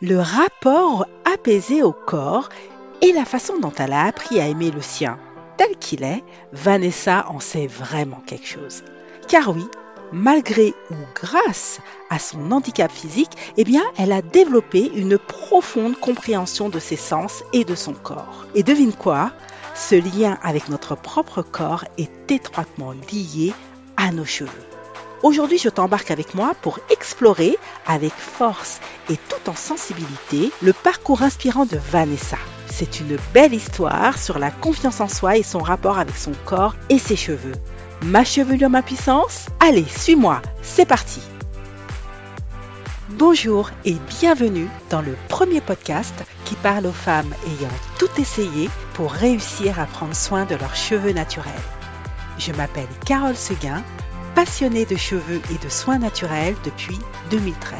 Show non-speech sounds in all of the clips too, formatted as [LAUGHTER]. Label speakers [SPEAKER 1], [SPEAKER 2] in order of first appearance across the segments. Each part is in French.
[SPEAKER 1] le rapport apaisé au corps et la façon dont elle a appris à aimer le sien tel qu'il est, Vanessa en sait vraiment quelque chose. Car oui, malgré ou grâce à son handicap physique, eh elle a développé une profonde compréhension de ses sens et de son corps. Et devine quoi? Ce lien avec notre propre corps est étroitement lié à nos cheveux. Aujourd'hui, je t'embarque avec moi pour explorer avec force et tout en sensibilité le parcours inspirant de Vanessa. C'est une belle histoire sur la confiance en soi et son rapport avec son corps et ses cheveux. Ma chevelure, ma puissance? Allez, suis-moi, c'est parti Bonjour et bienvenue dans le premier podcast qui parle aux femmes ayant tout essayé pour réussir à prendre soin de leurs cheveux naturels. Je m'appelle Carole Seguin passionnée de cheveux et de soins naturels depuis 2013.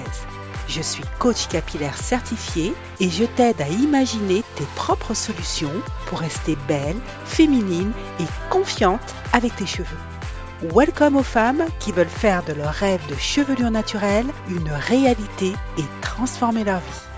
[SPEAKER 1] Je suis coach capillaire certifié et je t'aide à imaginer tes propres solutions pour rester belle, féminine et confiante avec tes cheveux. Welcome aux femmes qui veulent faire de leur rêve de chevelure naturelle une réalité et transformer leur vie.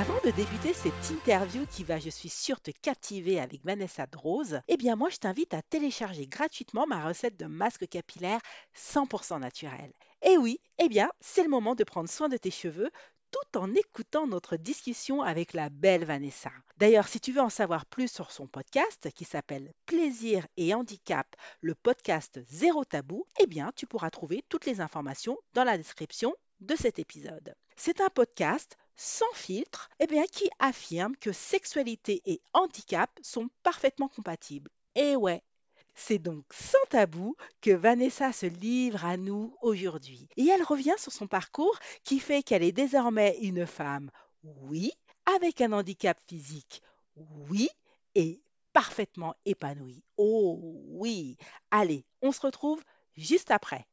[SPEAKER 1] Avant de débuter cette interview qui va, je suis sûre, te captiver avec Vanessa Drose, eh bien moi je t'invite à télécharger gratuitement ma recette de masque capillaire 100% naturel. Et oui, eh bien c'est le moment de prendre soin de tes cheveux tout en écoutant notre discussion avec la belle Vanessa. D'ailleurs, si tu veux en savoir plus sur son podcast qui s'appelle Plaisir et Handicap, le podcast Zéro Tabou, eh bien, tu pourras trouver toutes les informations dans la description de cet épisode. C'est un podcast sans filtre, eh bien, qui affirme que sexualité et handicap sont parfaitement compatibles. Et ouais, c'est donc sans tabou que Vanessa se livre à nous aujourd'hui. Et elle revient sur son parcours qui fait qu'elle est désormais une femme, oui, avec un handicap physique, oui, et parfaitement épanouie. Oh oui. Allez, on se retrouve juste après.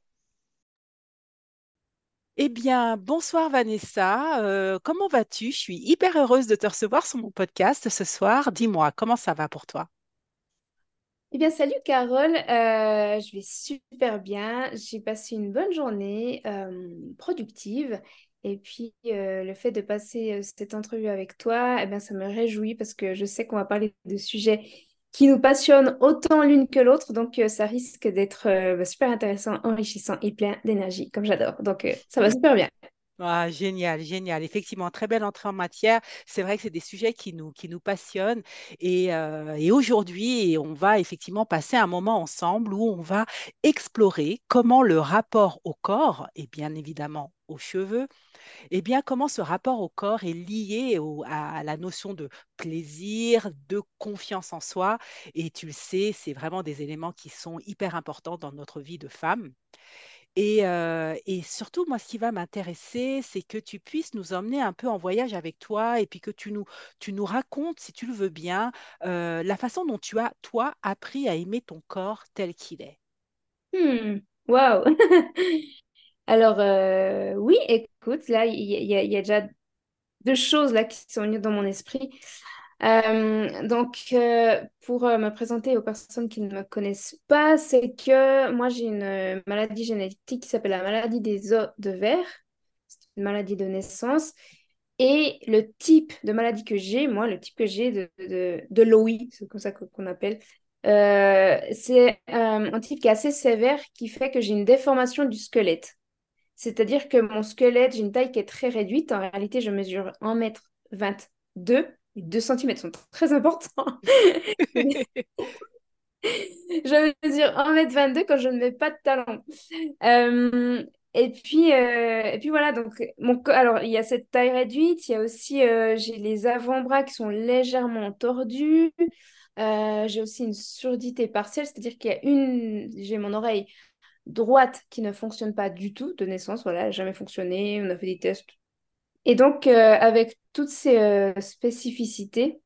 [SPEAKER 1] Eh bien, bonsoir Vanessa, euh, comment vas-tu? Je suis hyper heureuse de te recevoir sur mon podcast ce soir. Dis-moi, comment ça va pour toi?
[SPEAKER 2] Eh bien, salut Carole, Euh, je vais super bien. J'ai passé une bonne journée euh, productive. Et puis, le fait de passer cette entrevue avec toi, eh bien, ça me réjouit parce que je sais qu'on va parler de sujets qui nous passionnent autant l'une que l'autre. Donc, euh, ça risque d'être euh, bah, super intéressant, enrichissant et plein d'énergie, comme j'adore. Donc, euh, ça va super bien.
[SPEAKER 1] Ah, génial, génial. Effectivement, très belle entrée en matière. C'est vrai que c'est des sujets qui nous, qui nous passionnent. Et, et aujourd'hui, on va effectivement passer un moment ensemble où on va explorer comment le rapport au corps, et bien évidemment aux cheveux, et bien comment ce rapport au corps est lié à, la notion de plaisir, de confiance en soi? Et tu le sais, c'est vraiment des éléments qui sont hyper importants dans notre vie de femme. Et, euh, et surtout, moi, ce qui va m'intéresser, c'est que tu puisses nous emmener un peu en voyage avec toi et puis que tu nous, racontes, si tu le veux bien, euh, la façon dont tu as, toi, appris à aimer ton corps tel qu'il est.
[SPEAKER 2] Hmm, Waouh! [LAUGHS] Alors, euh, oui, écoute, là, il y, a déjà deux choses là qui sont venues dans mon esprit. Euh, donc, euh, pour me présenter aux personnes qui ne me connaissent pas, c'est que moi, j'ai une maladie génétique qui s'appelle la maladie des os de verre. C'est une maladie de naissance. Et le type de maladie que j'ai, moi, le type que j'ai de, de, de l'OI, c'est comme ça qu'on appelle, c'est un type qui est assez sévère qui fait que j'ai une déformation du squelette. C'est-à-dire que mon squelette, j'ai une taille qui est très réduite. En réalité, je mesure 1m22. Les 2 cm sont très importants. [LAUGHS] Je mesure 1m22 quand je ne mets pas de talons. Euh, et puis, euh, et puis voilà, donc mon alors il y a cette taille réduite, il y a aussi euh, j'ai les avant-bras qui sont légèrement tordus. J'ai aussi une surdité partielle, c'est-à-dire qu'il y a une, j'ai mon oreille droite qui ne fonctionne pas du tout de naissance, voilà, jamais fonctionné, on a fait des tests. Et donc, euh, avec toutes ces euh, spécificités,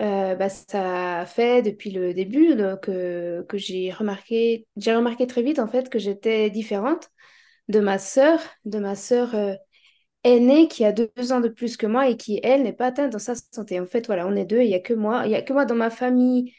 [SPEAKER 2] euh, bah, ça fait depuis le début donc, que j'ai remarqué, j'ai remarqué très vite en fait que j'étais différente de ma sœur, de ma sœur aînée qui a deux ans de plus que moi et qui, elle, n'est pas atteinte dans sa santé. En fait, voilà, on est deux, il n'y a que moi, il y a que moi dans ma famille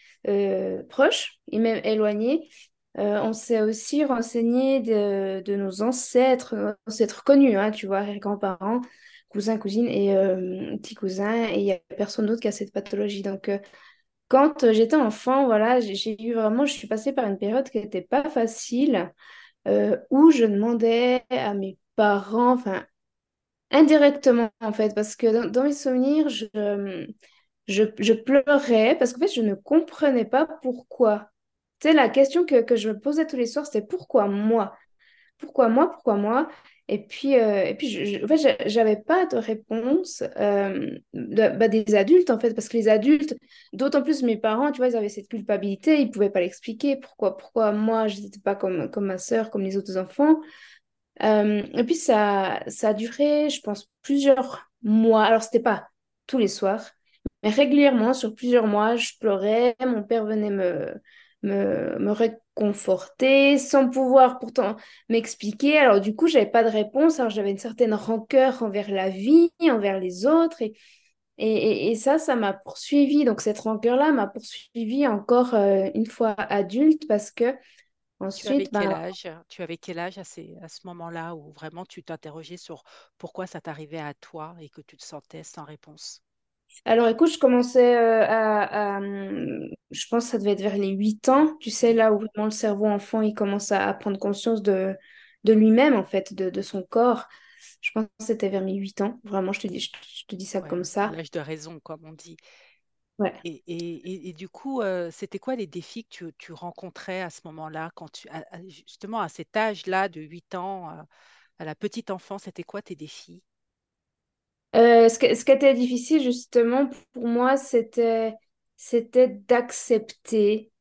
[SPEAKER 2] proche et même éloignée. Euh, on s'est aussi renseigné de, de nos ancêtres, nos ancêtres connus, hein, tu vois, grands-parents, cousins, cousines et euh, petits cousins, et il n'y a personne d'autre qui a cette pathologie. Donc, euh, quand j'étais enfant, voilà, j'ai eu vraiment, je suis passée par une période qui n'était pas facile, où je demandais à mes parents, enfin, indirectement en fait, parce que dans, dans mes souvenirs, je, je, je pleurais parce qu'en fait, je ne comprenais pas pourquoi. Tu la question que, que je me posais tous les soirs, c'était pourquoi moi? Pourquoi moi? Pourquoi moi? Et puis, euh, et puis je, j'avais pas de réponse euh, bah, des adultes, en fait, parce que les adultes, d'autant plus mes parents, tu vois, ils avaient cette culpabilité, ils pouvaient pas l'expliquer. Pourquoi, pourquoi moi, je n'étais pas comme, comme ma sœur, comme les autres enfants. Euh, et puis, ça, ça a duré, je pense, plusieurs mois. Alors, c'était pas tous les soirs, mais régulièrement, sur plusieurs mois, je pleurais. Mon père venait me, me, me réconforter sans pouvoir pourtant m'expliquer. Alors, du coup, j'avais pas de réponse. Alors, j'avais une certaine rancœur envers la vie, envers les autres. Et, et, et- et ça, ça m'a poursuivi. Donc, cette rancœur-là m'a poursuivi encore euh, une fois adulte parce que
[SPEAKER 1] Tu avais
[SPEAKER 2] ensuite,
[SPEAKER 1] quel
[SPEAKER 2] ben,
[SPEAKER 1] âge? Tu avais quel âge à ces- à ce moment-là où vraiment tu t'interrogeais sur pourquoi ça t'arrivait à toi et que tu te sentais sans réponse?
[SPEAKER 2] Alors écoute, je commençais euh, à, à, hum, je pense que ça devait être vers les 8 ans, tu sais, là où vraiment le cerveau enfant, il commence à, à prendre conscience de, de lui-même, en fait, de, de son corps. Je pense que c'était vers mes 8 ans, vraiment, je te dis, je, je te dis ça comme
[SPEAKER 1] Ouais,
[SPEAKER 2] ça.
[SPEAKER 1] l'âge de raison, comme on dit.
[SPEAKER 2] Ouais.
[SPEAKER 1] Et, et- et- et du coup, euh, c'était quoi les défis que tu, tu rencontrais à ce moment-là, quand tu, à- justement à cet âge-là de 8 ans, euh, à la petite enfance, c'était quoi tes défis?
[SPEAKER 2] Euh, ce qui était difficile, justement, pour moi, c'était, d'accepter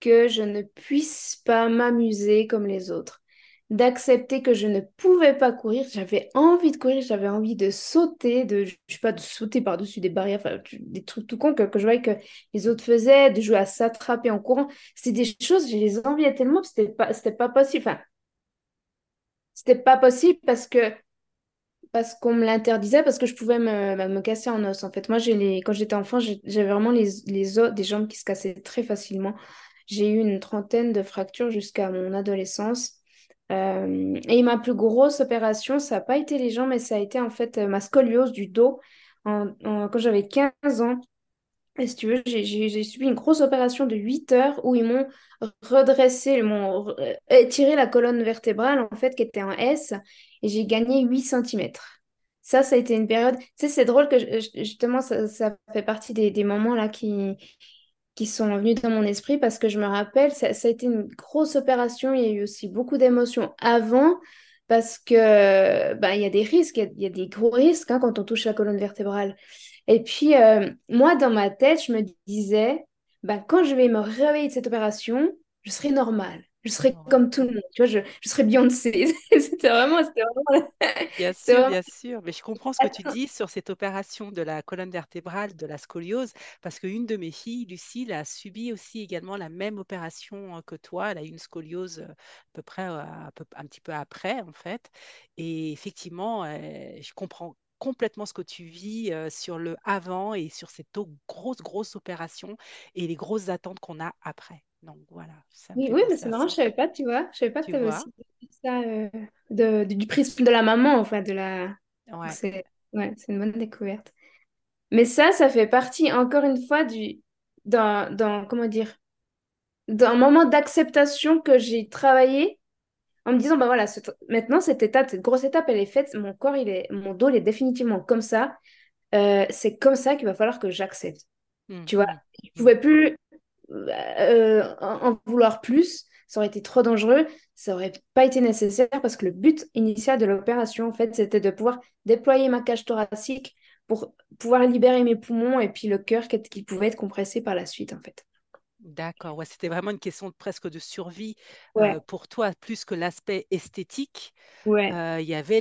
[SPEAKER 2] que je ne puisse pas m'amuser comme les autres, d'accepter que je ne pouvais pas courir. J'avais envie de courir, j'avais envie de sauter, de, je sais pas, de sauter par-dessus des barrières, des trucs tout cons que, je voyais que les autres faisaient, de jouer à s'attraper en courant. C'était des choses, je les enviais tellement, c'était pas, c'était pas possible. Enfin, c'était pas possible parce que parce qu'on me l'interdisait, parce que je pouvais me, bah, me casser en os. En fait, moi, quand j'étais enfant, j'avais vraiment les, les os des jambes qui se cassaient très facilement. J'ai eu une trentaine de fractures jusqu'à mon adolescence. Euh, et ma plus grosse opération, ça n'a pas été les jambes, mais ça a été en fait ma scoliose du dos en- quand j'avais 15 ans. Et si tu veux, j'ai subi une grosse opération de 8 heures où ils m'ont redressé, ils m'ont euh, étiré la colonne vertébrale, en fait, qui était en S, et j'ai gagné 8 centimètres. Ça, ça a été une période. Tu sais, c'est drôle que justement, ça, fait partie des, moments là qui, qui sont venus dans mon esprit parce que je me rappelle, ça, ça a été une grosse opération. Il y a eu aussi beaucoup d'émotions avant parce que ben, il y a des risques, il y a, il y a des gros risques hein, quand on touche la colonne vertébrale. Et puis, euh, moi, dans ma tête, je me disais, ben, quand je vais me réveiller de cette opération, je serai normale. Je serai comme tout le monde. Tu vois, je, je serai Beyoncé. [LAUGHS] C'était vraiment, c'était vraiment, [LAUGHS]
[SPEAKER 1] Bien sûr,
[SPEAKER 2] vraiment...
[SPEAKER 1] bien sûr, mais je comprends ce que tu dis sur cette opération de la colonne vertébrale, de la scoliose, parce qu'une de mes filles, Lucille, a subi aussi également la même opération euh, que toi. Elle a eu une scoliose euh, à peu près euh, un peu- un petit peu après, en fait. Et effectivement, je comprends complètement ce que tu vis euh, sur le avant et sur cette grosse, grosse opération et les grosses attentes qu'on a après. Donc voilà, ça
[SPEAKER 2] Oui,
[SPEAKER 1] fait
[SPEAKER 2] oui, mais c'est marrant, je savais pas, tu vois. Je savais pas que
[SPEAKER 1] Tu
[SPEAKER 2] tu avais
[SPEAKER 1] vois?
[SPEAKER 2] aussi ça euh, de, du prisme de la maman, enfin, de la...
[SPEAKER 1] Ouais.
[SPEAKER 2] c'est ouais, une bonne découverte. Mais ça, ça fait partie, encore une fois, du... Dans, dans, comment dire, d'un moment d'acceptation que j'ai travaillé en me disant, bah voilà, cette- maintenant, cette étape, cette grosse étape, elle est faite, mon corps, il est, mon dos, il est définitivement comme ça. Euh, c'est comme ça qu'il va falloir que j'accepte. Tu vois, je pouvais plus euh, en en vouloir plus, ça aurait été trop dangereux, ça aurait pas été nécessaire parce que le but initial de l'opération, en fait, c'était de pouvoir déployer ma cage thoracique pour pouvoir libérer mes poumons et puis le cœur qui, qui pouvait être compressé par la suite, en fait.
[SPEAKER 1] D'accord, ouais, c'était vraiment une question de- presque de survie euh, pour toi, plus que l'aspect esthétique.
[SPEAKER 2] ouais.
[SPEAKER 1] euh, il y avait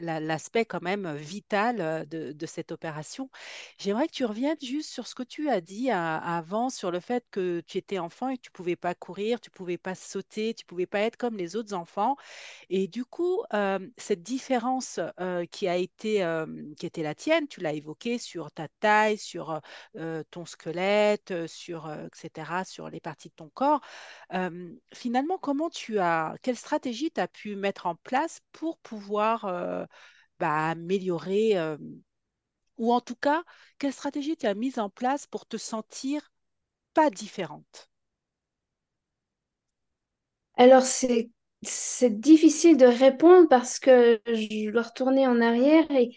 [SPEAKER 1] la- l'aspect quand même vital de, de cette opération. J'aimerais que tu reviennes juste sur ce que tu as dit à- avant, sur le fait que tu étais enfant et que tu pouvais pas courir, tu pouvais pas sauter, tu pouvais pas être comme les autres enfants. Et du coup, euh, cette différence qui a été, qui était la tienne, tu l'as évoqué sur ta taille, sur ton squelette, sur, etc., sur les parties de ton corps. Finalement, comment tu as, quelle stratégie tu as pu mettre en place pour pouvoir bah, améliorer, ou en tout cas, quelle stratégie tu as mise en place pour te sentir pas différente?
[SPEAKER 2] Alors, c'est c'est difficile de répondre parce que je dois retourner en arrière et,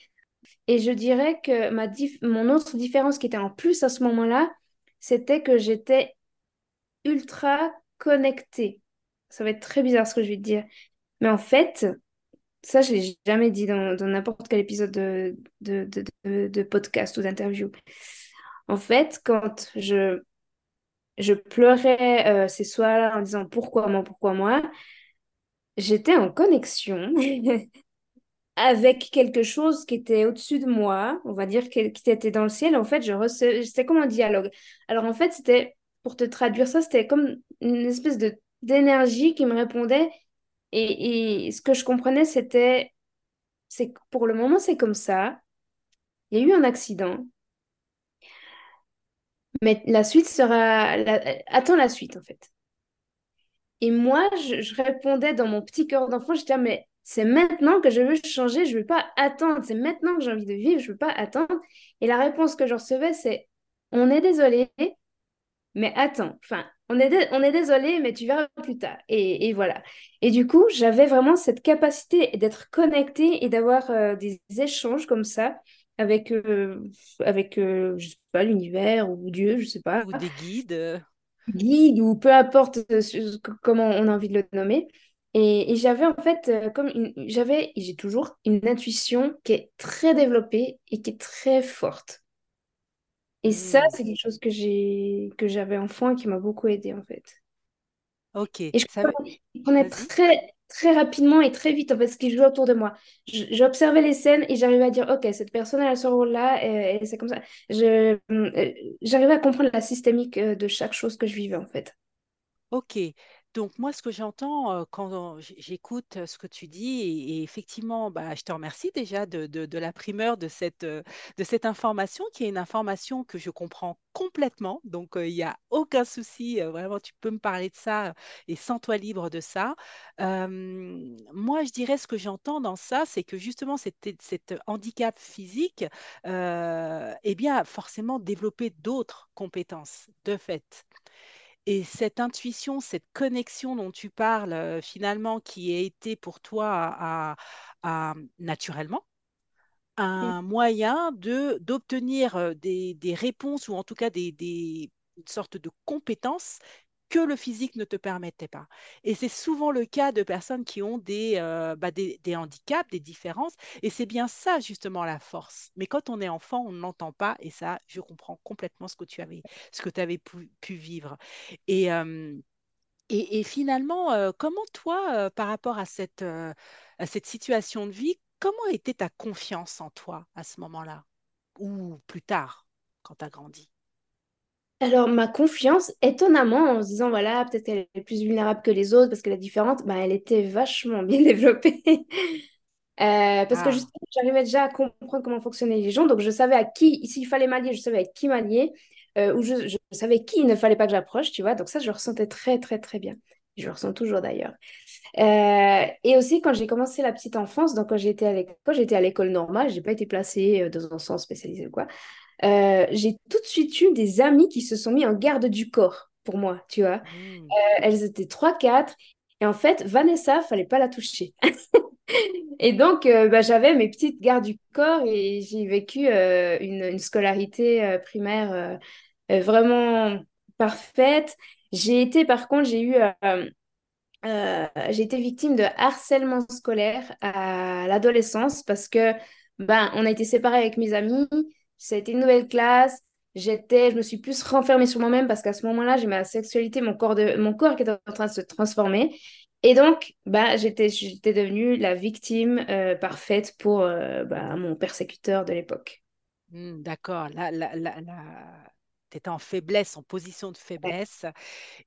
[SPEAKER 2] et je dirais que ma dif- mon autre différence qui était en plus à ce moment-là, c'était que j'étais ultra connectée. Ça va être très bizarre ce que je vais te dire. Mais en fait, ça, je l'ai jamais dit dans, n'importe quel épisode de, de, de, podcast ou d'interview. En fait, quand je, je pleurais euh, ces soirs-là en disant pourquoi moi, pourquoi moi, j'étais en connexion [LAUGHS] avec quelque chose qui était au-dessus de moi, on va dire, qui était dans le ciel. En fait, je recevais, c'était comme un dialogue. Alors, en fait, c'était, pour te traduire ça, c'était comme une espèce d'énergie qui me répondait. Et, ce que je comprenais, c'était, c'est pour le moment, c'est comme ça. Il y a eu un accident, mais la suite sera... la- Attends la suite, en fait. Et moi, je, je répondais dans mon petit cœur d'enfant, j'étais, ah, mais c'est maintenant que je veux changer, je ne veux pas attendre, c'est maintenant que j'ai envie de vivre, je ne veux pas attendre. Et la réponse que je recevais, c'est, on est désolé, mais attends, enfin, on est, on est désolé, mais tu verras plus tard. Et, et voilà. Et du coup, j'avais vraiment cette capacité d'être connectée et d'avoir euh, des échanges comme ça avec, euh, avec euh, je sais pas, l'univers ou Dieu, je sais pas
[SPEAKER 1] Ou des guides? euh,
[SPEAKER 2] guide ou peu importe comment on a envie de le nommer. Et, et j'avais en fait, comme j'avais, j'ai toujours une intuition qui est très développée et qui est très forte. Et ça,
[SPEAKER 1] hmm,
[SPEAKER 2] c'est quelque chose que j'ai, que j'avais enfant et qui m'a beaucoup aidé en fait.
[SPEAKER 1] ok,
[SPEAKER 2] Et je
[SPEAKER 1] ça veut...
[SPEAKER 2] comprenais
[SPEAKER 1] Vas-y.
[SPEAKER 2] très, très rapidement et très vite en fait ce qui jouait autour de moi. J'observais les scènes et j'arrivais à dire, ok, cette personne elle a ce rôle-là et, et c'est comme ça. Je, euh, j'arrivais à comprendre la systémique euh, de chaque chose que je vivais en fait.
[SPEAKER 1] Ok, donc moi ce que j'entends quand j'écoute ce que tu dis, et, effectivement, bah, je te remercie déjà de, la primeur de cette, information, qui est une information que je comprends complètement, donc il n'y a aucun souci, vraiment tu peux me parler de ça et sens-toi libre de ça. Moi je dirais ce que j'entends dans ça, c'est que justement cet, handicap physique, eh bien, forcément développer d'autres compétences de fait. Et cette intuition, cette connexion dont tu parles, euh, finalement, qui a été pour toi à- à- naturellement un moyen de d'obtenir euh, des, des réponses ou en tout cas des, des une sorte de compétences que le physique ne te permettait pas. Et c'est souvent le cas de personnes qui ont des, euh, bah, handicaps, des différences, et c'est bien ça justement la force. Mais quand on est enfant, on ne pas, et ça, je comprends complètement ce que tu avais, ce pu, vivre. Et, euh, finalement, euh, comment toi, par rapport à cette, à cette situation de vie, comment était ta confiance en toi à ce moment-là? Ou plus tard, quand tu as grandi?
[SPEAKER 2] Alors, ma confiance, étonnamment, en se disant, voilà, peut-être qu'elle est plus vulnérable que les autres parce qu'elle est différente, bah, elle était vachement bien [LAUGHS] développée. Euh, parce que
[SPEAKER 1] Ah,
[SPEAKER 2] justement, j'arrivais déjà à comprendre comment fonctionnaient les gens. Donc, je savais à qui, s'il fallait m'allier, je savais avec qui m'allier. euh, ou je, je savais qui il ne fallait pas que j'approche, tu vois. Donc, ça, je le ressentais très, très, très bien. Je le ressens toujours d'ailleurs. Euh, et aussi, quand j'ai commencé la petite enfance, donc quand j'étais à l'école, j'étais à l'école normale, j'ai pas été placée dans un centre spécialisé ou quoi. Euh, j'ai tout de suite eu des amis qui se sont mis en garde du corps pour moi, tu vois.
[SPEAKER 1] hmm,
[SPEAKER 2] Euh, elles étaient trois, quatre. Et en fait, Vanessa, fallait pas la toucher. [LAUGHS] Et donc, euh, bah, j'avais mes petites gardes du corps et j'ai vécu une, une scolarité primaire vraiment parfaite. J'ai été, par contre, j'ai eu, euh, j'ai été victime de harcèlement scolaire à l'adolescence parce que ben, on a été séparés avec mes amis, ça a été une nouvelle classe, j'étais, je me suis plus renfermée sur moi-même parce qu'à ce moment-là, j'ai ma sexualité, mon corps, de, mon corps qui était en train de se transformer. Et donc, ben, j'étais, j'étais devenue la victime euh, parfaite pour euh, ben, mon persécuteur de l'époque.
[SPEAKER 1] hmm, d'accord. Étais en faiblesse, en position de faiblesse.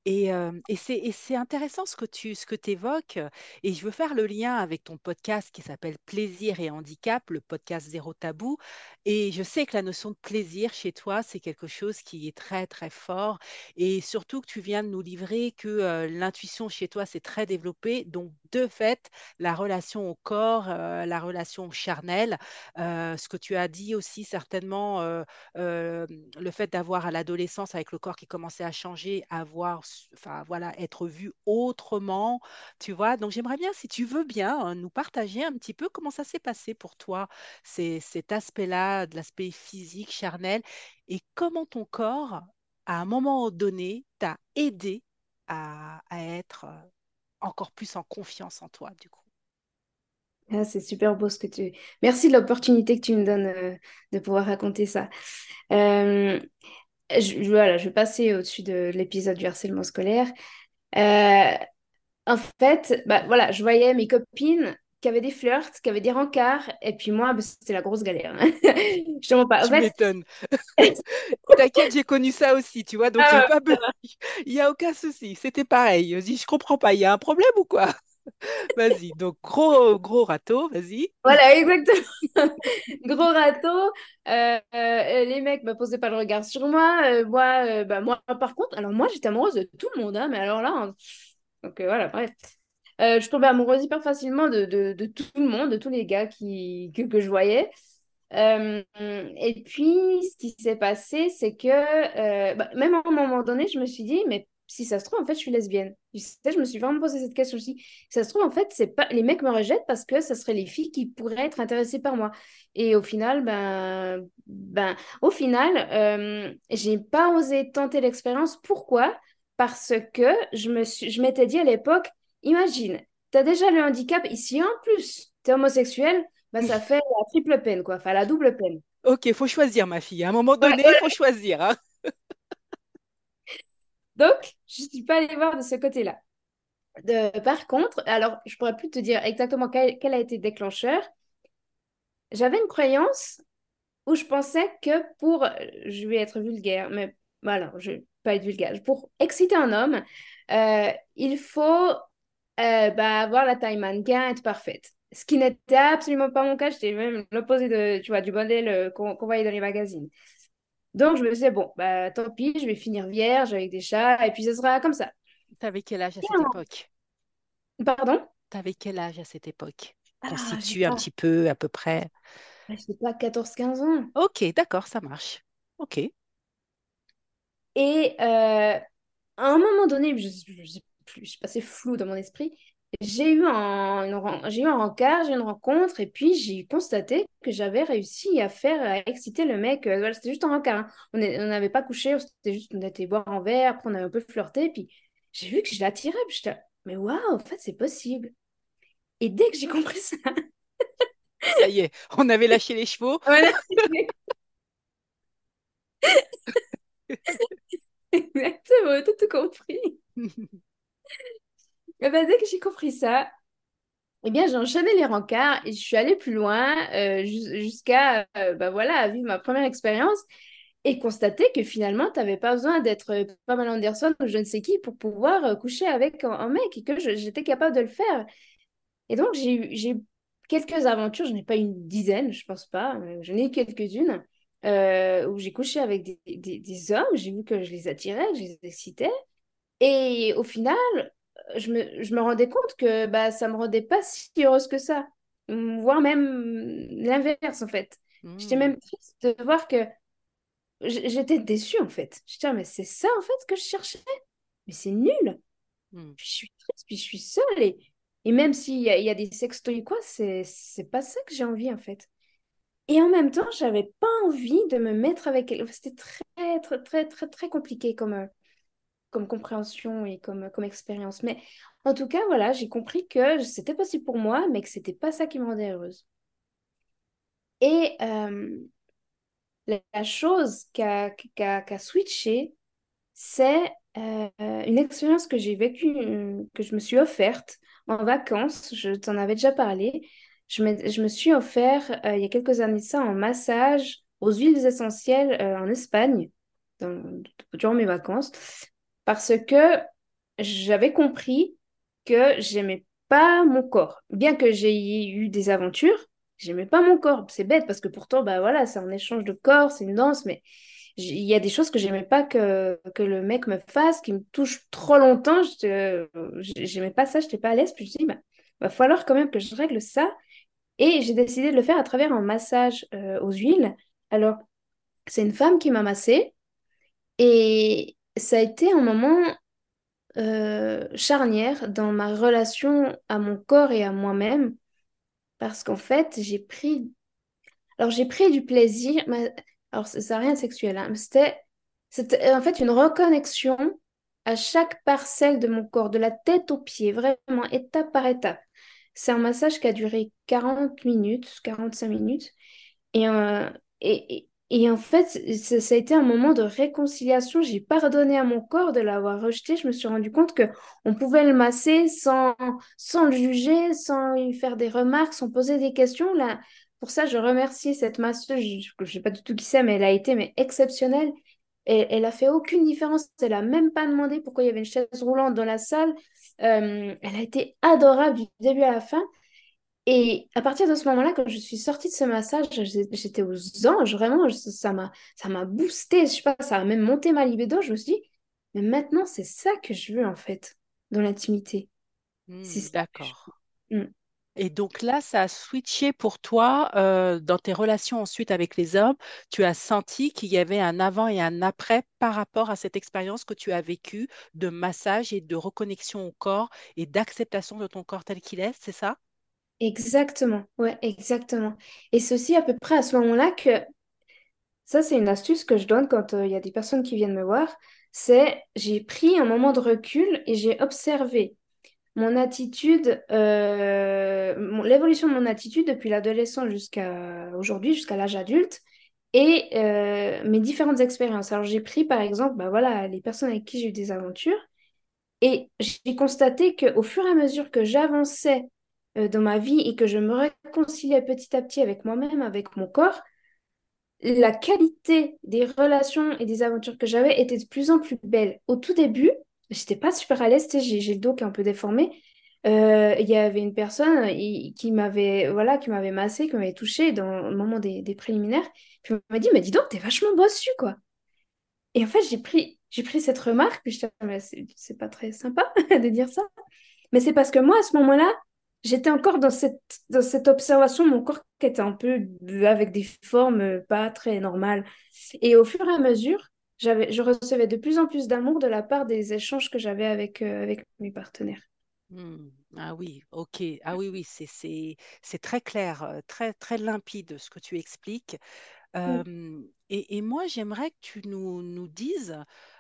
[SPEAKER 1] Et, euh, et c'est et c'est intéressant ce que tu ce que évoques. Et je veux faire le lien avec ton podcast qui s'appelle Plaisir et handicap, le podcast Zéro Tabou. Et je sais que la notion de plaisir chez toi, c'est quelque chose qui est très, très fort. Et surtout que tu viens de nous livrer que euh, l'intuition chez toi, c'est très développé. Donc, de fait la relation au corps, la relation charnelle. Ce que tu as dit aussi certainement, le fait d'avoir à l'adolescence avec le corps qui commençait à changer, avoir, enfin voilà, être vu autrement, tu vois? Donc j'aimerais bien, si tu veux bien, nous partager un petit peu comment ça s'est passé pour toi, cet aspect-là, de l'aspect physique, charnel, et comment ton corps, à un moment donné, t'a aidé à, être encore plus en confiance en toi, du coup.
[SPEAKER 2] Ah, c'est super beau ce que tu... Merci de l'opportunité que tu me donnes euh, de pouvoir raconter ça. Euh, je, voilà, je vais passer au-dessus de l'épisode du harcèlement scolaire. Euh, en fait, bah, voilà, je voyais mes copines qui avaient des flirts, qui avaient des rencarts, et puis moi, bah, c'était la grosse galère. [LAUGHS] je te mens pas. En fait,
[SPEAKER 1] m'étonnes. [LAUGHS] [LAUGHS] T'inquiète, j'ai connu ça aussi, tu vois, donc n'y
[SPEAKER 2] ah,
[SPEAKER 1] pas il y a aucun souci. C'était pareil. Je dis, je comprends pas, il y a un problème ou quoi? Vas-y, donc gros, gros râteau, vas-y.
[SPEAKER 2] voilà, exactement. Gros râteau. Euh, euh, les mecs ne posaient pas le regard sur moi. Euh, moi, bah, moi, par contre, alors moi, j'étais amoureuse de tout le monde, hein, mais alors là, hein, donc voilà, bref. Euh, je tombais amoureuse hyper facilement de, de, tout le monde, de tous les gars qui, que, je voyais. Euh, et puis, ce qui s'est passé, c'est que euh, bah, même à un moment donné, je me suis dit, mais si ça se trouve, en fait, je suis lesbienne. Je me suis vraiment posé cette question aussi. Si ça se trouve, en fait, c'est pas les mecs me rejettent parce que ça serait les filles qui pourraient être intéressées par moi. Et au final, ben, ben, au final, j'ai pas osé tenter l'expérience. Pourquoi? Parce que je me suis, je m'étais dit à l'époque, imagine, tu as déjà le handicap ici, en plus, tu es homosexuel, ben, ça fait la triple peine, quoi, enfin la double peine.
[SPEAKER 1] Ok, faut choisir, ma fille. À un moment donné, il
[SPEAKER 2] ouais.
[SPEAKER 1] faut choisir, hein. [LAUGHS]
[SPEAKER 2] Donc, je ne suis pas allée voir de ce côté-là. Par contre, alors, je pourrais plus te dire exactement quel, quel a été le déclencheur. J'avais une croyance où je pensais que pour, je vais être vulgaire, mais voilà, je vais pas être vulgaire, pour exciter un homme, euh, il faut euh, bah, avoir la taille mannequin, être parfaite. Ce qui n'était absolument pas mon cas, j'étais même l'opposé de, tu vois, du modèle euh, qu'on voyait dans les magazines. Donc, je me disais, bon, bah, tant pis, je vais finir vierge avec des chats, et puis ce sera comme ça.
[SPEAKER 1] T'avais quel âge à cette époque?
[SPEAKER 2] Pardon?
[SPEAKER 1] T'avais quel âge à cette époque?
[SPEAKER 2] Ah, j'ai
[SPEAKER 1] Constitue un petit peu, à peu près.
[SPEAKER 2] je sais pas, quatorze quinze ans.
[SPEAKER 1] Ok, d'accord, ça marche. Ok.
[SPEAKER 2] Et euh, à un moment donné, je, je sais plus, je passé flou dans mon esprit, j'ai eu un, une j'ai eu un rencard, j'ai eu une rencontre, et puis j'ai constaté que j'avais réussi à faire, à exciter le mec. euh, voilà, c'était juste un rencard. hein. On n'avait pas couché, c'était juste, on était boire un verre, après on avait un peu flirté, puis j'ai vu que je l'attirais, puis j'étais, mais waouh, en fait, c'est possible. Et dès que j'ai compris ça, [LAUGHS]
[SPEAKER 1] Ça y est, on avait lâché les chevaux. [LAUGHS]
[SPEAKER 2] voilà, [LAUGHS] exactement, t'as tout compris. Et ben, dès que j'ai compris ça, Eh bien, j'ai enchaîné les rencarts et je suis allée plus loin euh, jus- jusqu'à euh, bah voilà, vivre ma première expérience et constater que finalement, tu n'avais pas besoin d'être euh, Pamela Anderson ou je ne sais qui pour pouvoir euh, coucher avec un, mec et que j'étais capable de le faire. Et donc, j'ai eu, quelques aventures, je n'ai pas une dizaine, je pense pas, j'en ai eu quelques-unes euh, où j'ai couché avec des, des hommes, j'ai vu que je les attirais, que je les excitais. Et au final, je me, je me rendais compte que bah, ça me rendait pas si heureuse que ça, voire même l'inverse en fait. J'étais
[SPEAKER 1] Hmm,
[SPEAKER 2] même triste de voir que j'étais déçue en fait. J'étais, ah, mais c'est ça en fait que je cherchais, mais c'est nul.
[SPEAKER 1] hmm,
[SPEAKER 2] Puis je suis triste, puis je suis seule. Et, et même s'il y y a des sextoys ou quoi, c'est, c'est pas ça que j'ai envie en fait. Et en même temps, j'avais pas envie de me mettre avec elle. C'était très, très, très, très, très compliqué comme, euh, comme compréhension et comme, comme expérience. Mais en tout cas, voilà, j'ai compris que c'était possible pour moi, mais que c'était pas ça qui me rendait heureuse. Et euh, la, chose qui a, switché, c'est euh, une expérience que j'ai vécue, euh, que je me suis offerte en vacances. Je t'en avais déjà parlé. Je me, je me suis offert il y a quelques années ça un massage aux huiles essentielles en Espagne durant mes vacances parce que j'avais compris que j'aimais pas mon corps. Bien que j'ai eu des aventures, j'aimais pas mon corps. C'est bête parce que pourtant, bah voilà, c'est un échange de corps, c'est une danse, mais il y a des choses que j'aimais pas que, que le mec me fasse, qui me touche trop longtemps. j'étais- euh, J'aimais pas ça, j'étais pas à l'aise. Puis je dis, bah, va falloir quand même que je règle ça. Et j'ai décidé de le faire à travers un massage euh, aux huiles. Alors, c'est une femme qui m'a massé et ça a été un moment euh, charnière dans ma relation à mon corps et à moi-même parce qu'en fait, j'ai pris... Alors, j'ai pris du plaisir, alors ça n'a rien de sexuel, hein, c'était, c'était en fait une reconnexion à chaque parcelle de mon corps, de la tête aux pieds, vraiment étape par étape. C'est un massage qui a duré 40 minutes, 45 minutes. Et, euh, et, et, en fait, ça, a été un moment de réconciliation. J'ai pardonné à mon corps de l'avoir rejeté. Je me suis rendu compte que on pouvait le masser sans, sans le juger, sans lui faire des remarques, sans poser des questions. Là, pour ça, je remercie cette masseuse. Je ne sais pas du tout qui c'est, mais elle a été mais, exceptionnelle. Et elle a fait aucune différence. Elle a même pas demandé pourquoi il y avait une chaise roulante dans la salle. Euh, elle a été adorable du début à la fin. Et à partir de ce moment-là, quand je suis sortie de ce massage, j'étais aux anges, vraiment, ça m'a, ça m'a boosté, je sais pas, ça a même monté ma libido. Je me suis dit, mais maintenant, c'est ça que je veux, en fait, dans l'intimité.
[SPEAKER 1] Hmm, d'accord. Hmm. Et donc là, ça a switché pour toi euh, dans tes relations ensuite avec les hommes. Tu as senti qu'il y avait un avant et un après par rapport à cette expérience que tu as vécue de massage et de reconnexion au corps et d'acceptation de ton corps tel qu'il est, c'est ça?
[SPEAKER 2] Exactement, ouais, exactement. Et c'est aussi à peu près à ce moment-là que, ça c'est une astuce que je donne quand euh, il y a des personnes qui viennent me voir, c'est j'ai pris un moment de recul et j'ai observé mon attitude, euh, l'évolution de mon attitude depuis l'adolescence jusqu'à aujourd'hui, jusqu'à l'âge adulte, et euh, mes différentes expériences. Alors j'ai pris par exemple, bah voilà, les personnes avec qui j'ai eu des aventures, et j'ai constaté qu'au fur et à mesure que j'avançais dans ma vie et que je me réconciliais petit à petit avec moi-même, avec mon corps, la qualité des relations et des aventures que j'avais était de plus en plus belle. Au tout début, j'étais pas super à l'aise, j'ai le dos qui est un peu déformé. Euh, il y avait une personne qui m'avait voilà, qui m'avait massé, qui m'avait touché dans le moment des, préliminaires. Puis elle m'a dit, mais dis donc, t'es vachement bossu, quoi. Et en fait, j'ai pris, j'ai pris cette remarque, puis je c'est pas très sympa [LAUGHS] de dire ça. Mais c'est parce que moi, à ce moment-là, j'étais encore dans cette, dans cette observation, mon corps qui était un peu avec des formes pas très normales. Et au fur et à mesure, je recevais de plus en plus d'amour de la part des échanges que j'avais avec, euh, avec mes partenaires.
[SPEAKER 1] Hmm. Ah oui, ok. Ah oui, oui, c'est très clair, euh, très, très limpide ce que tu expliques. Et, moi, j'aimerais que tu nous, nous dises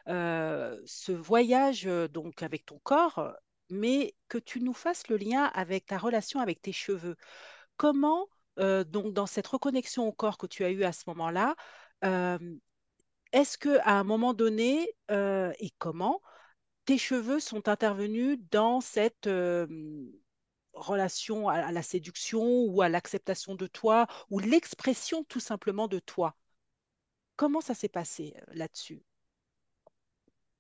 [SPEAKER 1] ce voyage donc avec ton corps, mais que tu nous fasses le lien avec ta relation avec tes cheveux. Comment, donc, dans cette reconnexion au corps que tu as eue à ce moment-là, est-ce que à un moment donné, euh, et comment, tes cheveux sont intervenus dans cette euh, relation à, la séduction ou à l'acceptation de toi ou l'expression tout simplement de toi? Comment ça s'est passé euh, là-dessus?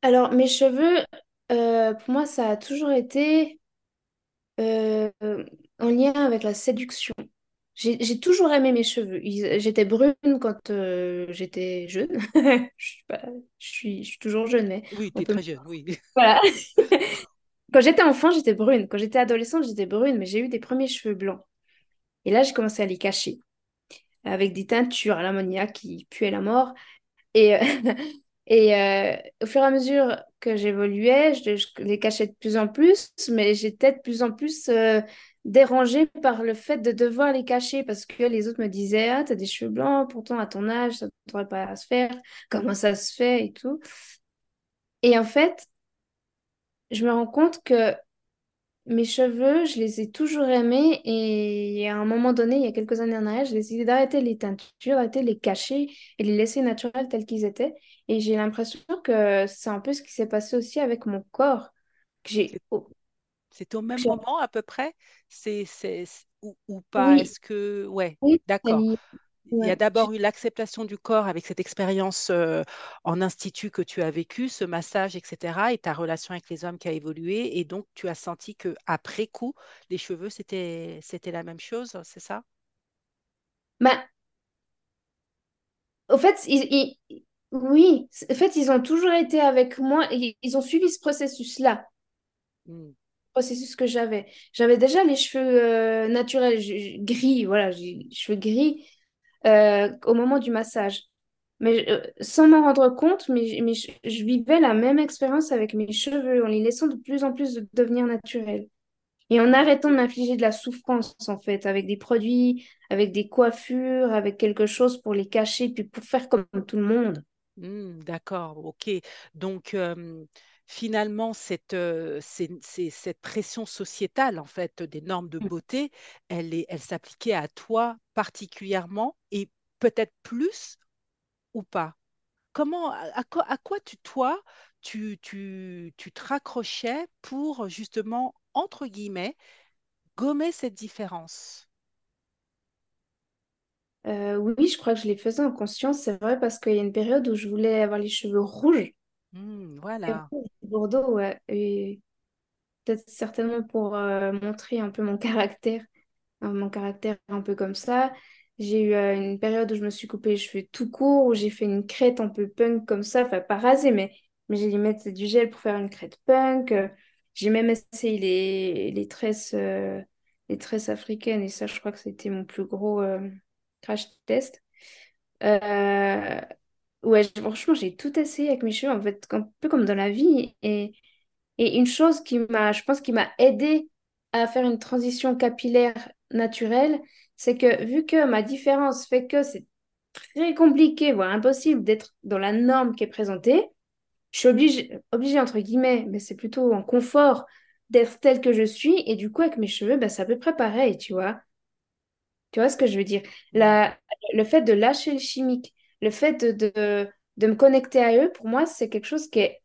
[SPEAKER 2] Alors, mes cheveux, pour moi, ça a toujours été en lien avec la séduction. J'ai toujours aimé mes cheveux. J'étais brune quand euh, j'étais jeune. [LAUGHS] je, suis pas, je, suis, je suis toujours jeune, mais...
[SPEAKER 1] Oui, tu es très jeune, oui. [LAUGHS]
[SPEAKER 2] Voilà. [LAUGHS] quand j'étais enfant, j'étais brune. Quand j'étais adolescente, j'étais brune, mais j'ai eu des premiers cheveux blancs. Et là, j'ai commencé à les cacher avec des teintures à l'ammoniac qui puaient la mort. Et, et euh, au fur et à mesure que j'évoluais, je, les cachais de plus en plus, mais j'étais de plus en plus... Euh, dérangée par le fait de devoir les cacher parce que les autres me disaient Ah, t'as des cheveux blancs, pourtant à ton âge, ça ne devrait pas se faire, comment ça se fait et tout. Et en fait, je me rends compte que mes cheveux, je les ai toujours aimés et à un moment donné, il y a quelques années en arrière, j'ai décidé d'arrêter les teintures, d'arrêter les cacher et les laisser naturels tels qu'ils étaient. Et j'ai l'impression que c'est un peu ce qui s'est passé aussi avec mon corps. J'ai
[SPEAKER 1] c'est au même moment à peu près? C'est, c'est, ou, pas? Est-ce que... Ouais, d'accord. Il y a d'abord eu l'acceptation du corps avec cette expérience euh, en institut que tu as vécu, ce massage, etc., et ta relation avec les hommes qui a évolué. Et donc, tu as senti que après coup, les cheveux, c'était, c'était la même chose, c'est ça?
[SPEAKER 2] Bah, au fait, oui, en fait, ils ont toujours été avec moi, et ils ont suivi ce processus-là. Mmh. processus que j'avais. J'avais déjà les cheveux euh, naturels, gris, voilà, les cheveux gris euh, au moment du massage. Mais euh, sans m'en rendre compte, mais, mais je, vivais la même expérience avec mes cheveux en les laissant de plus en plus devenir naturels. Et en arrêtant de m'infliger de la souffrance, en fait, avec des produits, avec des coiffures, avec quelque chose pour les cacher, puis pour faire comme tout le monde.
[SPEAKER 1] Hmm, d'accord, ok. Donc, euh, finalement, cette, euh, pression sociétale, en fait, des normes de beauté, elle est, elle s'appliquait à toi particulièrement et peut-être plus ou pas? Comment, à, à quoi, à quoi tu, toi, tu, tu, tu te raccrochais pour justement, entre guillemets, gommer cette différence?
[SPEAKER 2] Euh, oui, je crois que je les faisais en conscience, c'est vrai, parce qu'il y a une période où je voulais avoir les cheveux rouges. Et
[SPEAKER 1] voilà.
[SPEAKER 2] Bordeaux, ouais. Et peut-être certainement pour euh, montrer un peu mon [LAUGHS] caractère, hein, mon caractère un peu comme ça. J'ai eu euh, une période où je me suis coupé les cheveux tout court, où j'ai fait une crête un peu punk comme ça, enfin pas rasée, mais, mais j'ai dû mettre du gel pour faire une crête punk. Euh, J'ai même essayé les, les tresses, euh, les tresses africaines, et ça, je crois que c'était mon plus gros euh, crash test. Euh, ouais, franchement, j'ai tout essayé avec mes cheveux, en fait, un peu comme dans la vie. Et et une chose qui m'a, je pense, qui m'a aidé à faire une transition capillaire naturelle, c'est que vu que ma différence fait que c'est très compliqué, voire impossible d'être dans la norme qui est présentée, je suis obligée, obligée entre guillemets, mais c'est plutôt en confort d'être telle que je suis. Et du coup, avec mes cheveux, ben, c'est à peu près pareil, tu vois. Tu vois ce que je veux dire? La, le fait de lâcher le chimique, le fait de, de, de me connecter à eux, pour moi, c'est quelque chose qui est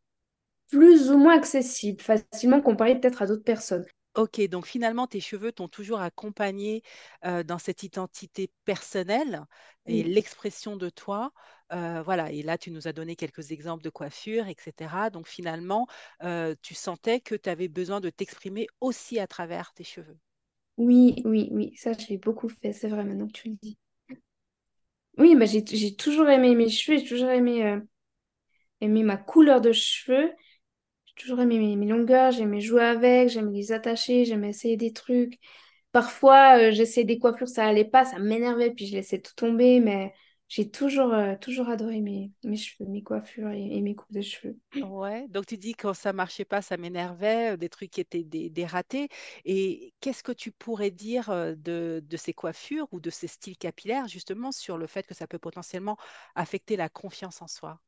[SPEAKER 2] plus ou moins accessible, facilement comparé peut-être à d'autres personnes.
[SPEAKER 1] Ok, donc finalement, tes cheveux t'ont toujours accompagné euh, dans cette identité personnelle et l'expression de toi. Euh, voilà, et là, tu nous as donné quelques exemples de coiffure, etc. Donc finalement, euh, tu sentais que tu avais besoin de t'exprimer aussi à travers tes cheveux.
[SPEAKER 2] oui, oui, oui, ça je l'ai beaucoup fait, c'est vrai maintenant que tu le dis. Oui, bah, j'ai, j'ai toujours aimé mes cheveux, j'ai toujours aimé, euh, aimé ma couleur de cheveux, j'ai toujours aimé mes, mes longueurs, j'aimais jouer avec, j'aimais les attacher, j'aimais essayer des trucs. Parfois, euh, j'essayais des coiffures, ça allait pas, ça m'énervait, puis je laissais tout tomber, mais j'ai toujours, euh, toujours adoré mes, cheveux, mes coiffures et, mes coupes de cheveux.
[SPEAKER 1] Ouais, donc tu dis quand ça marchait pas, ça m'énervait, des trucs qui étaient des, des ratés. Et qu'est-ce que tu pourrais dire euh, de, de ces coiffures ou de ces styles capillaires justement sur le fait que ça peut potentiellement affecter la confiance en soi?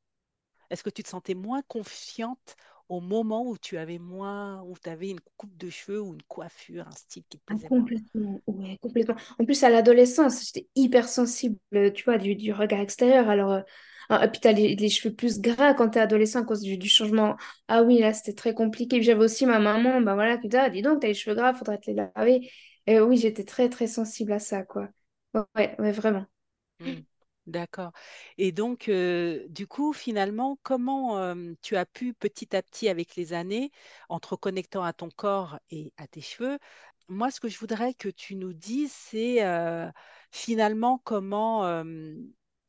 [SPEAKER 1] Est-ce que tu te sentais moins confiante au moment où tu avais moins, où tu avais une coupe de cheveux ou une coiffure, un style qui te
[SPEAKER 2] Ah,
[SPEAKER 1] plaisait moins?
[SPEAKER 2] complètement, ouais, complètement. En plus, à l'adolescence, j'étais hyper sensible, tu vois, du, du regard extérieur. Alors, euh, ah, et puis t'as les, les cheveux plus gras quand t'es adolescent à cause du, du changement. Ah oui, là, c'était très compliqué. J'avais aussi ma maman, bah voilà, qui disait, ah, dis donc, t'as les cheveux gras, faudrait te les laver. Et oui, j'étais très, très sensible à ça, quoi. Ouais, ouais, vraiment.
[SPEAKER 1] Hmm, d'accord. Et donc, du coup, finalement, comment tu as pu petit à petit, avec les années, en te reconnectant à ton corps et à tes cheveux, moi, ce que je voudrais que tu nous dises, c'est finalement comment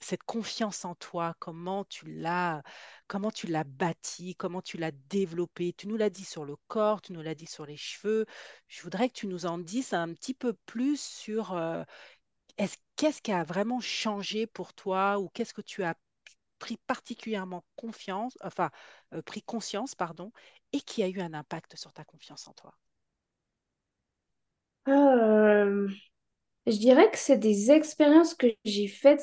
[SPEAKER 1] cette confiance en toi, comment tu l'as, comment tu l'as bâtie, comment tu l'as développée? Tu nous l'as dit sur le corps, tu nous l'as dit sur les cheveux. Je voudrais que tu nous en dises un petit peu plus sur est-ce, qu'est-ce qui a vraiment changé pour toi ou qu'est-ce que tu as pris particulièrement confiance, enfin, euh, pris conscience, pardon, et qui a eu un impact sur ta confiance en toi?
[SPEAKER 2] Euh, Je dirais que c'est des expériences que j'ai faites,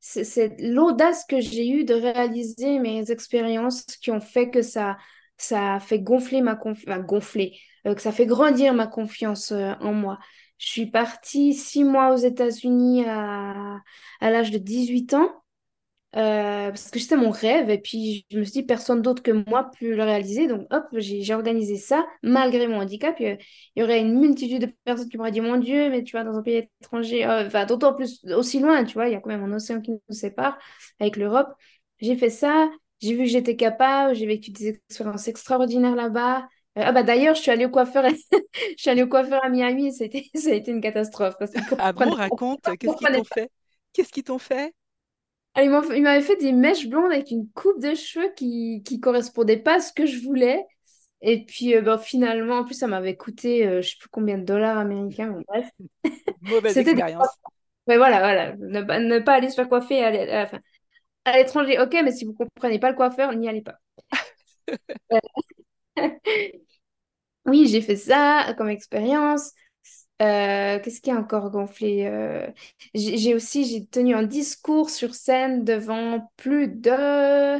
[SPEAKER 2] c'est l'audace que j'ai eue de réaliser mes expériences qui ont fait que ça ça a fait gonfler ma confiance, gonfler, euh, que ça fait grandir ma confiance en moi. Je suis partie six mois aux États-Unis à, à l'âge de 18 ans. Euh, parce que c'était mon rêve. Et puis je me suis dit personne d'autre que moi peut le réaliser. Donc hop j'ai organisé ça malgré mon handicap. Il y, aurait une multitude de personnes qui m'auraient dit mon Dieu mais tu vas dans un pays étranger. Euh, enfin d'autant plus aussi loin tu vois. Il y a quand même un océan qui nous sépare avec l'Europe. J'ai fait ça. J'ai vu que j'étais capable. J'ai vécu des expériences extraordinaires là-bas ah bah d'ailleurs je suis allée au coiffeur [LAUGHS] je suis allée au coiffeur à Miami et c'était [LAUGHS] ça a été une catastrophe parce [LAUGHS]
[SPEAKER 1] Ah bon, raconte, qu'est-ce qu'ils t'ont fait? Qu'est-ce qu'ils t'ont fait?
[SPEAKER 2] ah, il m'en- il m'avait fait des mèches blondes avec une coupe de cheveux qui qui correspondait pas à ce que je voulais. Et puis euh, ben, finalement, en plus, ça m'avait coûté, euh, je sais plus combien de dollars américains, bref.
[SPEAKER 1] Mauvaise
[SPEAKER 2] des...
[SPEAKER 1] expérience.
[SPEAKER 2] Mais voilà, voilà. Ne, pas- ne pas aller se faire coiffer à l'étranger, ok, mais si vous comprenez pas le coiffeur, n'y allez pas. Euh, [LAUGHS] Oui, j'ai fait ça comme expérience. Euh, qu'est-ce qui a encore gonflé? Euh, j'ai aussi j'ai tenu un discours sur scène devant plus de...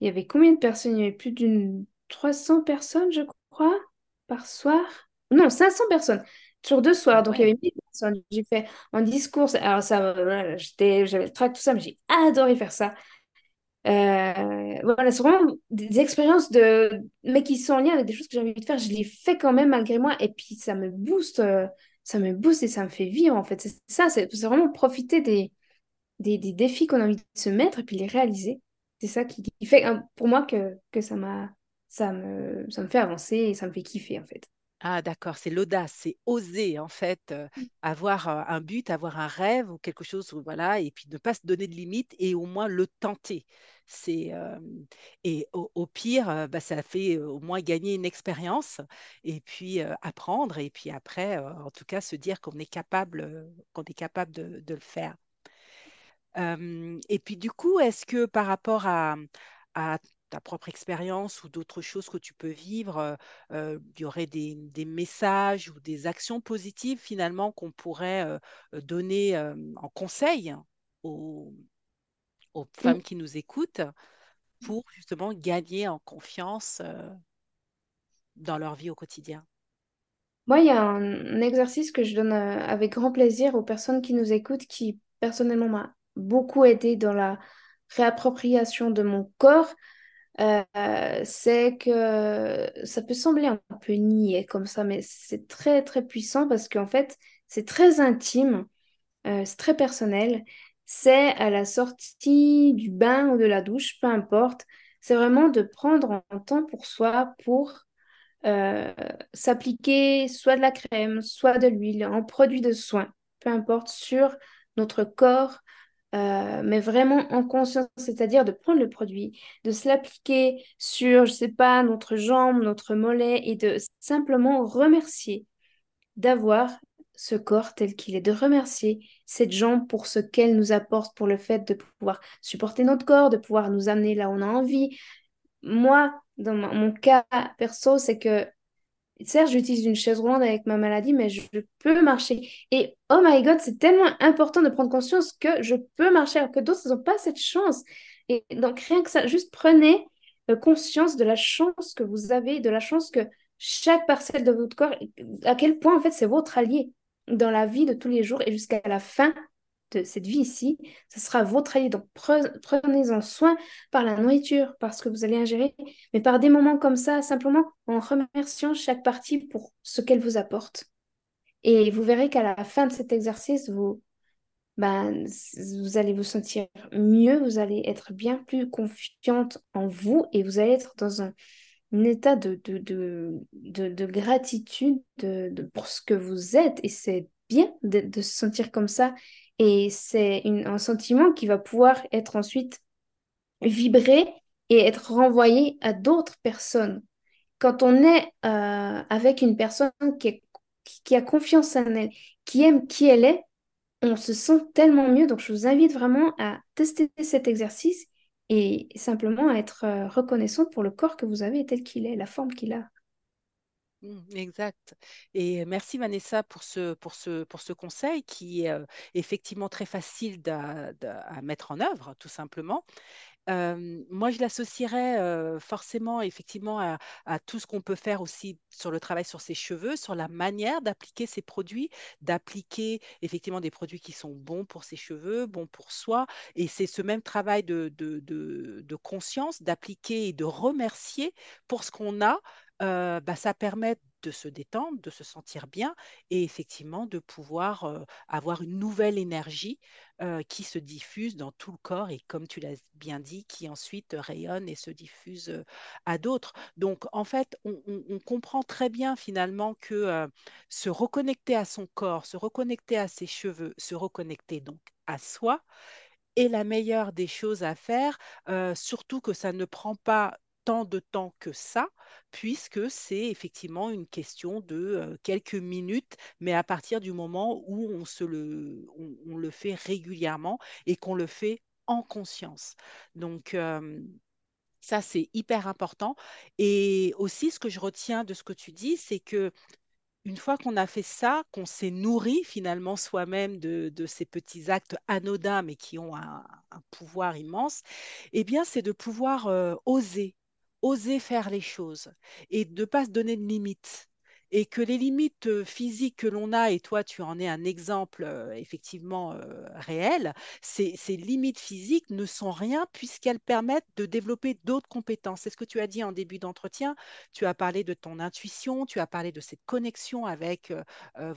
[SPEAKER 2] Il y avait combien de personnes? Il y avait plus d'une 300 personnes, je crois, par soir. Non, 500 personnes sur deux soirs. Donc, il y avait 1000 personnes. J'ai fait un discours. Alors, ça, j'avais le trac, tout ça, mais j'ai adoré faire ça. Euh, voilà, c'est vraiment des, expériences de, mais qui sont en lien avec des choses que j'ai envie de faire. Je les fais quand même malgré moi. Et puis, ça me booste, euh, ça me booste et ça me fait vivre, en fait. C'est ça, c'est vraiment profiter des, des, des défis qu'on a envie de se mettre et puis les réaliser. C'est ça qui, qui fait, hein, pour moi, que, que ça ça me, ça me fait avancer et ça me fait kiffer, en fait.
[SPEAKER 1] Ah, d'accord, c'est l'audace, c'est oser en fait euh, avoir euh, un but, avoir un rêve ou quelque chose, voilà, et puis ne pas se donner de limites et au moins le tenter. C'est euh, et au, au pire, bah, ça fait au moins gagner une expérience et puis apprendre et puis après, en tout cas, se dire qu'on est capable, qu'on est capable de, de le faire. Et puis du coup, est-ce que par rapport à, à ta propre expérience ou d'autres choses que tu peux vivre, euh, il y aurait des, des messages ou des actions positives finalement qu'on pourrait euh, donner euh, en conseil aux, aux femmes qui nous écoutent pour justement gagner en confiance dans leur vie au quotidien?
[SPEAKER 2] Moi, il y a un, un exercice que je donne avec grand plaisir aux personnes qui nous écoutent, qui personnellement m'a beaucoup aidé dans la réappropriation de mon corps. Euh, c'est que ça peut sembler un peu niais comme ça, mais c'est très très puissant parce qu'en fait, c'est très intime, euh, c'est très personnel. C'est à la sortie du bain ou de la douche, peu importe. C'est vraiment de prendre un temps pour soi, pour euh, s'appliquer soit de la crème, soit de l'huile, un produit de soin, peu importe, sur notre corps, euh, mais vraiment en conscience, c'est-à-dire de prendre le produit, de se l'appliquer sur, je sais pas, notre jambe, notre mollet, et de simplement remercier d'avoir ce corps tel qu'il est, de remercier cette jambe pour ce qu'elle nous apporte, pour le fait de pouvoir supporter notre corps, de pouvoir nous amener là où on a envie. Moi, dans mon mon cas perso, c'est que Certes, j'utilise une chaise roulante avec ma maladie, mais je peux marcher. Et oh my God, c'est tellement important de prendre conscience que je peux marcher alors que d'autres n'ont pas cette chance. Et donc, rien que ça, juste prenez euh, conscience de la chance que vous avez, de la chance que chaque parcelle de votre corps, à quel point en fait c'est votre allié dans la vie de tous les jours et jusqu'à la fin de cette vie ici, ce sera votre allié. Donc, pre- prenez-en soin par la nourriture, par ce que vous allez ingérer mais par des moments comme ça, simplement en remerciant chaque partie pour ce qu'elle vous apporte. Et vous verrez qu'à la fin de cet exercice, vous, ben, vous allez vous sentir mieux, vous allez être bien plus confiante en vous et vous allez être dans un, état de, de, de, de, de gratitude de, de- pour ce que vous êtes. Et c'est bien de, se sentir comme ça. Et c'est un sentiment qui va pouvoir être ensuite vibrer et être renvoyé à d'autres personnes. Quand on est euh, avec une personne qui, a confiance en elle, qui aime qui elle est, on se sent tellement mieux. Donc, je vous invite vraiment à tester cet exercice et simplement à être euh, reconnaissante pour le corps que vous avez tel qu'il est, la forme qu'il a.
[SPEAKER 1] Mm, Exact. Et merci Vanessa pour ce, pour ce, pour ce conseil qui est euh, effectivement très facile d'a- à mettre en œuvre, tout simplement. Moi, je l'associerais forcément, effectivement, à, à tout ce qu'on peut faire aussi sur le travail sur ses cheveux, sur la manière d'appliquer ces produits, d'appliquer effectivement des produits qui sont bons pour ses cheveux, bons pour soi. Et c'est ce même travail de, de- de conscience, d'appliquer et de remercier pour ce qu'on a. Euh, bah, ça permet de se détendre, de se sentir bien et effectivement de pouvoir euh, avoir une nouvelle énergie euh, qui se diffuse dans tout le corps et comme tu l'as bien dit, qui ensuite rayonne et se diffuse à d'autres. Donc en fait, on, comprend très bien finalement que se reconnecter à son corps, se reconnecter à ses cheveux, se reconnecter donc à soi est la meilleure des choses à faire, surtout que ça ne prend pas tant de temps que ça, puisque c'est effectivement une question de euh, quelques minutes, mais à partir du moment où on, se le, on, le fait régulièrement et qu'on le fait en conscience. Donc, euh, ça, c'est hyper important. Et aussi, ce que je retiens de ce que tu dis, c'est que une fois qu'on a fait ça, qu'on s'est nourri finalement soi-même de, ces petits actes anodins, mais qui ont un, un pouvoir immense, eh bien, c'est de pouvoir euh, oser, oser faire les choses et de ne pas se donner de limites. Et que les limites euh, physiques que l'on a, et toi tu en es un exemple euh, effectivement euh, réel, ces, limites physiques ne sont rien puisqu'elles permettent de développer d'autres compétences. C'est ce que tu as dit en début d'entretien. Tu as parlé de ton intuition, tu as parlé de cette connexion avec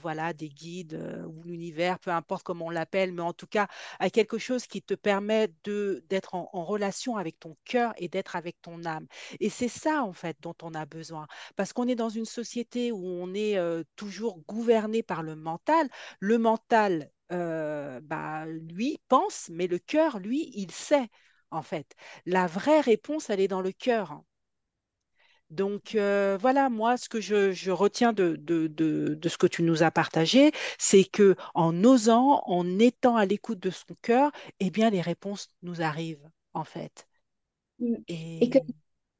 [SPEAKER 1] voilà, des guides ou l'univers, peu importe comment on l'appelle, mais en tout cas à quelque chose qui te permet d'être en relation avec ton cœur et d'être avec ton âme. Et c'est ça en fait dont on a besoin. Parce qu'on est dans une société où on est toujours gouverné par le mental. Le mental, bah, lui, pense, mais le cœur, lui, il sait, en fait. La vraie réponse, elle est dans le cœur. Donc euh, voilà, moi, ce que je, je retiens de, de, de, de ce que tu nous as partagé, c'est que en osant, en étant à l'écoute de son cœur, eh bien, les réponses nous arrivent, en fait.
[SPEAKER 2] Mm. Et
[SPEAKER 1] Et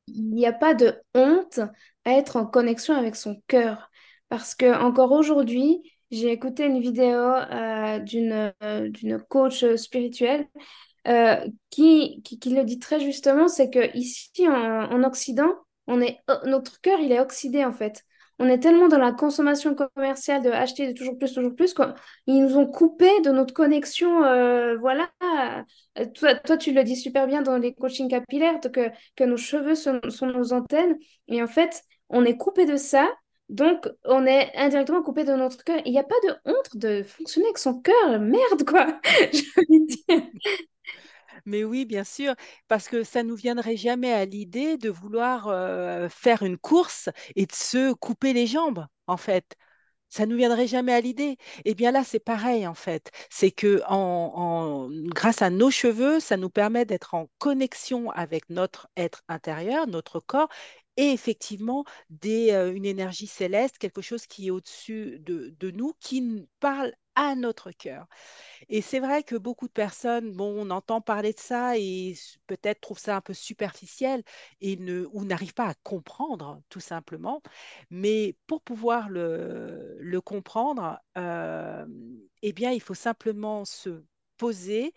[SPEAKER 2] qu'il n'y a pas de honte à être en connexion avec son cœur. Parce que encore aujourd'hui, j'ai écouté une vidéo euh, d'une euh, d'une coach spirituelle euh, qui, qui, qui le dit très justement, c'est que ici en, en Occident, on est, notre cœur, il est oxydé en fait. On est tellement dans la consommation commerciale de acheter de toujours plus, toujours plus, qu'ils nous ont coupé de notre connexion. euh, voilà. Euh, Toi, toi, tu le dis super bien dans les coachings capillaires, que, que nos cheveux sont, sont nos antennes. Et en fait, on est coupé de ça. Donc, on est indirectement coupé de notre cœur. Il n'y a pas de honte de fonctionner avec son cœur. Merde, quoi. [LAUGHS] Je veux dire.
[SPEAKER 1] Mais oui, bien sûr, parce que ça nous viendrait jamais à l'idée de vouloir faire une course et de se couper les jambes, en fait. Ça nous viendrait jamais à l'idée. Eh bien là, c'est pareil, en fait. C'est que grâce à nos cheveux, ça nous permet d'être en connexion avec notre être intérieur, notre corps, et effectivement des, une énergie céleste, quelque chose qui est au-dessus de, de nous, qui parle à notre cœur. Et c'est vrai que beaucoup de personnes, bon, on entend parler de ça et peut-être trouvent ça un peu superficiel et ou n'arrivent pas à comprendre, tout simplement. Mais pour pouvoir le, le comprendre, euh, eh bien, il faut simplement se poser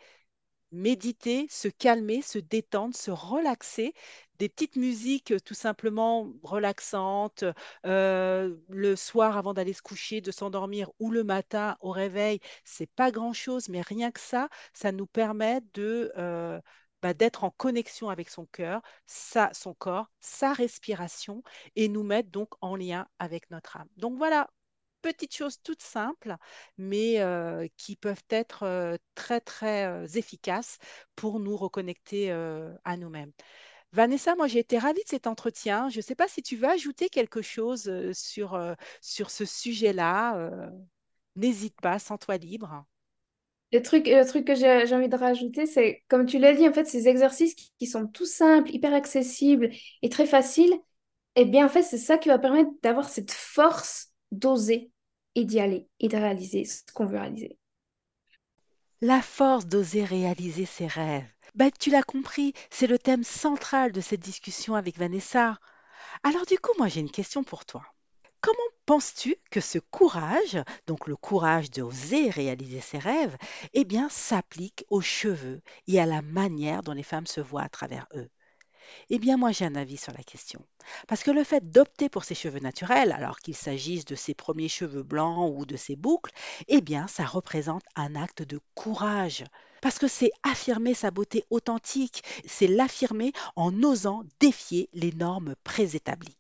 [SPEAKER 1] méditer, se calmer, se détendre, se relaxer. Des petites musiques tout simplement relaxantes, euh, le soir avant d'aller se coucher, de s'endormir ou le matin au réveil, c'est pas grand-chose, mais rien que ça, ça nous permet de, euh, bah, d'être en connexion avec son cœur, sa, son corps, sa respiration et nous mettre donc en lien avec notre âme. Donc voilà, petites choses toutes simples, mais euh, qui peuvent être euh, très, très euh, efficaces pour nous reconnecter à nous-mêmes. Vanessa, moi j'ai été ravie de cet entretien. Je ne sais pas si tu veux ajouter quelque chose sur, sur ce sujet-là. n'hésite pas, sens-toi libre.
[SPEAKER 2] Le truc, le truc que j'ai envie de rajouter, c'est, comme tu l'as dit, en fait, ces exercices qui, sont tout simples, hyper accessibles et très faciles, eh bien, en fait, c'est ça qui va permettre d'avoir cette force d'oser et d'y aller et de réaliser ce qu'on veut réaliser.
[SPEAKER 1] La force d'oser réaliser ses rêves. Ben, tu l'as compris, c'est le thème central de cette discussion avec Vanessa. Alors du coup, moi j'ai une question pour toi. Comment penses-tu que ce courage, donc le courage d'oser réaliser ses rêves, eh bien, s'applique aux cheveux et à la manière dont les femmes se voient à travers eux? Eh bien, moi, j'ai un avis sur la question. Parce que le fait d'opter pour ses cheveux naturels, alors qu'il s'agisse de ses premiers cheveux blancs ou de ses boucles, eh bien, ça représente un acte de courage. Parce que c'est affirmer sa beauté authentique, c'est l'affirmer en osant défier les normes préétablies.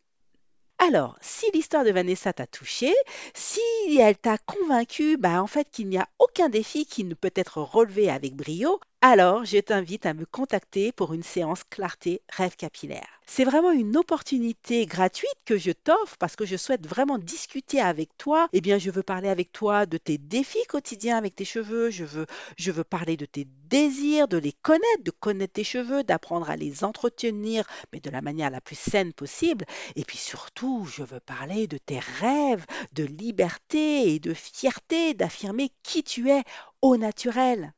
[SPEAKER 1] Alors, si l'histoire de Vanessa t'a touché, si elle t'a convaincu, bah, en fait, qu'il n'y a aucun défi qui ne peut être relevé avec brio, alors je t'invite à me contacter pour une séance clarté rêve capillaire. C'est vraiment une opportunité gratuite que je t'offre parce que je souhaite vraiment discuter avec toi. Eh bien, je veux parler avec toi de tes défis quotidiens avec tes cheveux. Je veux, je veux parler de tes désirs, de les connaître, de connaître tes cheveux, d'apprendre à les entretenir, mais de la manière la plus saine possible. Et puis surtout, je veux parler de tes rêves, de liberté et de fierté, d'affirmer qui tu es au naturel.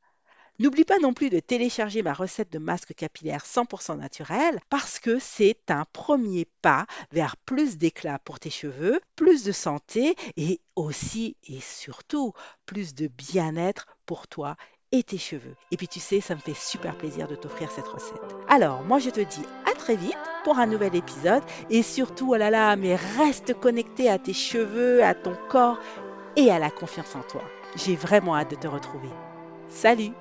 [SPEAKER 1] N'oublie pas non plus de télécharger ma recette de masque capillaire 100% naturel parce que c'est un premier pas vers plus d'éclat pour tes cheveux, plus de santé et aussi et surtout plus de bien-être pour toi et tes cheveux. Et puis tu sais, ça me fait super plaisir de t'offrir cette recette. Alors, moi je te dis à très vite pour un nouvel épisode et surtout, oh là là, mais reste connecté à tes cheveux, à ton corps et à la confiance en toi. J'ai vraiment hâte de te retrouver. Salut